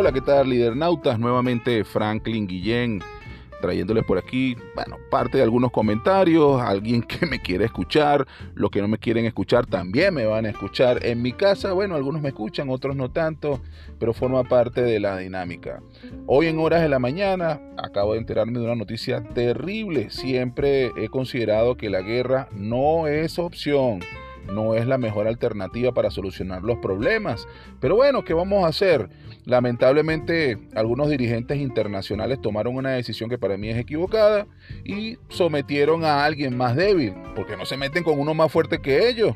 Hola, ¿qué tal, lidernautas? Nuevamente Franklin Guillén trayéndoles por aquí, bueno, parte de algunos comentarios, alguien que me quiere escuchar, los que no me quieren escuchar también me van a escuchar en mi casa, bueno, algunos me escuchan, otros no tanto, pero forma parte de la dinámica. Hoy en horas de la mañana acabo de enterarme de una noticia terrible, siempre he considerado que la guerra no es opción no es la mejor alternativa para solucionar los problemas. Pero bueno, ¿qué vamos a hacer? Lamentablemente, algunos dirigentes internacionales tomaron una decisión que para mí es equivocada y sometieron a alguien más débil, porque no se meten con uno más fuerte que ellos.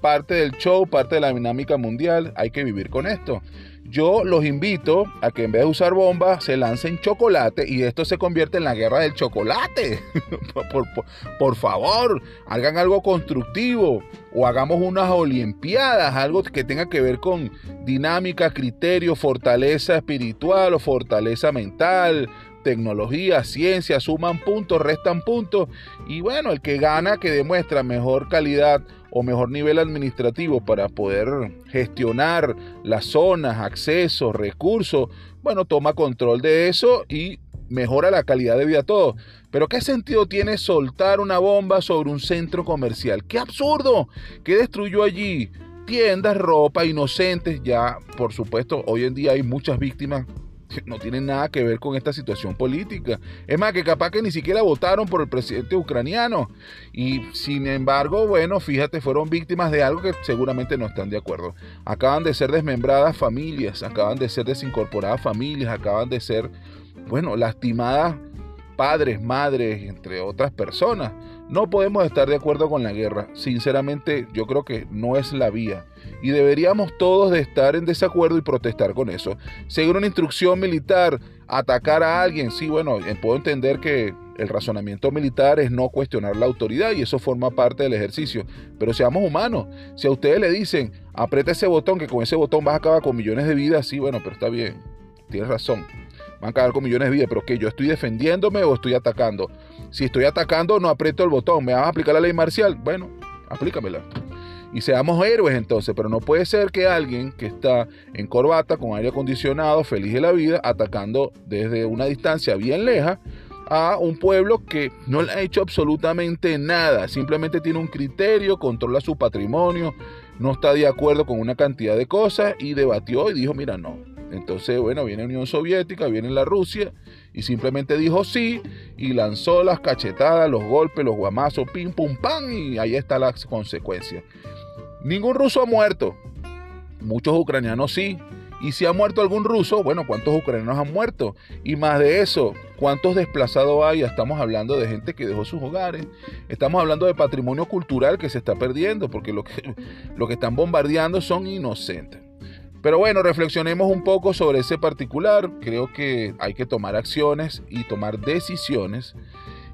Parte del show, parte de la dinámica mundial, hay que vivir con esto yo los invito a que en vez de usar bombas se lancen chocolate y esto se convierte en la guerra del chocolate. por, favor, hagan algo constructivo o hagamos unas olimpiadas, algo que tenga que ver con dinámica, criterio, fortaleza espiritual o fortaleza mental, tecnología, ciencia, suman puntos, restan puntos y bueno, el que gana, que demuestra mejor calidad o mejor nivel administrativo para poder gestionar las zonas, accesos, recursos, bueno, toma control de eso y mejora la calidad de vida a todos. Pero ¿qué sentido tiene soltar una bomba sobre un centro comercial? ¡Qué absurdo! ¿Qué destruyó allí? Tiendas, ropa, inocentes. Ya, por supuesto, hoy en día hay muchas víctimas no tienen nada que ver con esta situación política. Es más, que capaz que ni siquiera votaron por el presidente ucraniano. Y sin embargo, bueno, fíjate, fueron víctimas de algo que seguramente no están de acuerdo. Acaban de ser desmembradas familias, acaban de ser desincorporadas familias, acaban de ser, bueno, lastimadas padres, madres, entre otras personas. No podemos estar de acuerdo con la guerra. Sinceramente, yo creo que no es la vía. Y deberíamos todos de estar en desacuerdo y protestar con eso. Seguir una instrucción militar, atacar a alguien, sí, bueno, eh, puedo entender que el razonamiento militar es no cuestionar la autoridad y eso forma parte del ejercicio. Pero seamos humanos. Si a ustedes le dicen, aprieta ese botón, que con ese botón vas a acabar con millones de vidas, sí, bueno, pero está bien. Tienes razón van a acabar con millones de vidas, pero que yo estoy defendiéndome o estoy atacando. Si estoy atacando, no aprieto el botón. ¿Me vas a aplicar la ley marcial? Bueno, aplícamela. Y seamos héroes entonces, pero no puede ser que alguien que está en corbata, con aire acondicionado, feliz de la vida, atacando desde una distancia bien leja a un pueblo que no le ha hecho absolutamente nada, simplemente tiene un criterio, controla su patrimonio, no está de acuerdo con una cantidad de cosas y debatió y dijo, mira, no, entonces, bueno, viene Unión Soviética, viene la Rusia y simplemente dijo sí y lanzó las cachetadas, los golpes, los guamazos, pim, pum, pam y ahí está la consecuencia. Ningún ruso ha muerto, muchos ucranianos sí. Y si ha muerto algún ruso, bueno, ¿cuántos ucranianos han muerto? Y más de eso, ¿cuántos desplazados hay? Estamos hablando de gente que dejó sus hogares. Estamos hablando de patrimonio cultural que se está perdiendo, porque lo que, lo que están bombardeando son inocentes. Pero bueno, reflexionemos un poco sobre ese particular. Creo que hay que tomar acciones y tomar decisiones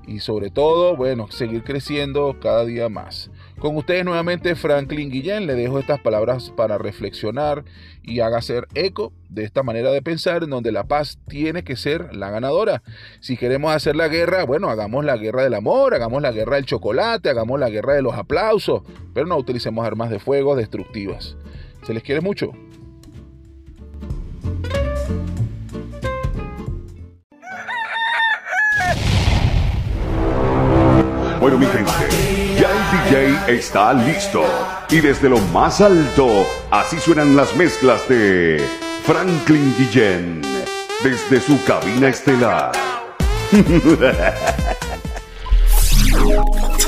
y sobre todo, bueno, seguir creciendo cada día más. Con ustedes nuevamente Franklin Guillén, le dejo estas palabras para reflexionar y haga ser eco de esta manera de pensar en donde la paz tiene que ser la ganadora. Si queremos hacer la guerra, bueno, hagamos la guerra del amor, hagamos la guerra del chocolate, hagamos la guerra de los aplausos, pero no utilicemos armas de fuego destructivas. Se les quiere mucho. Bueno, mi gente, ya el DJ está listo. Y desde lo más alto, así suenan las mezclas de Franklin DJ desde su cabina estelar.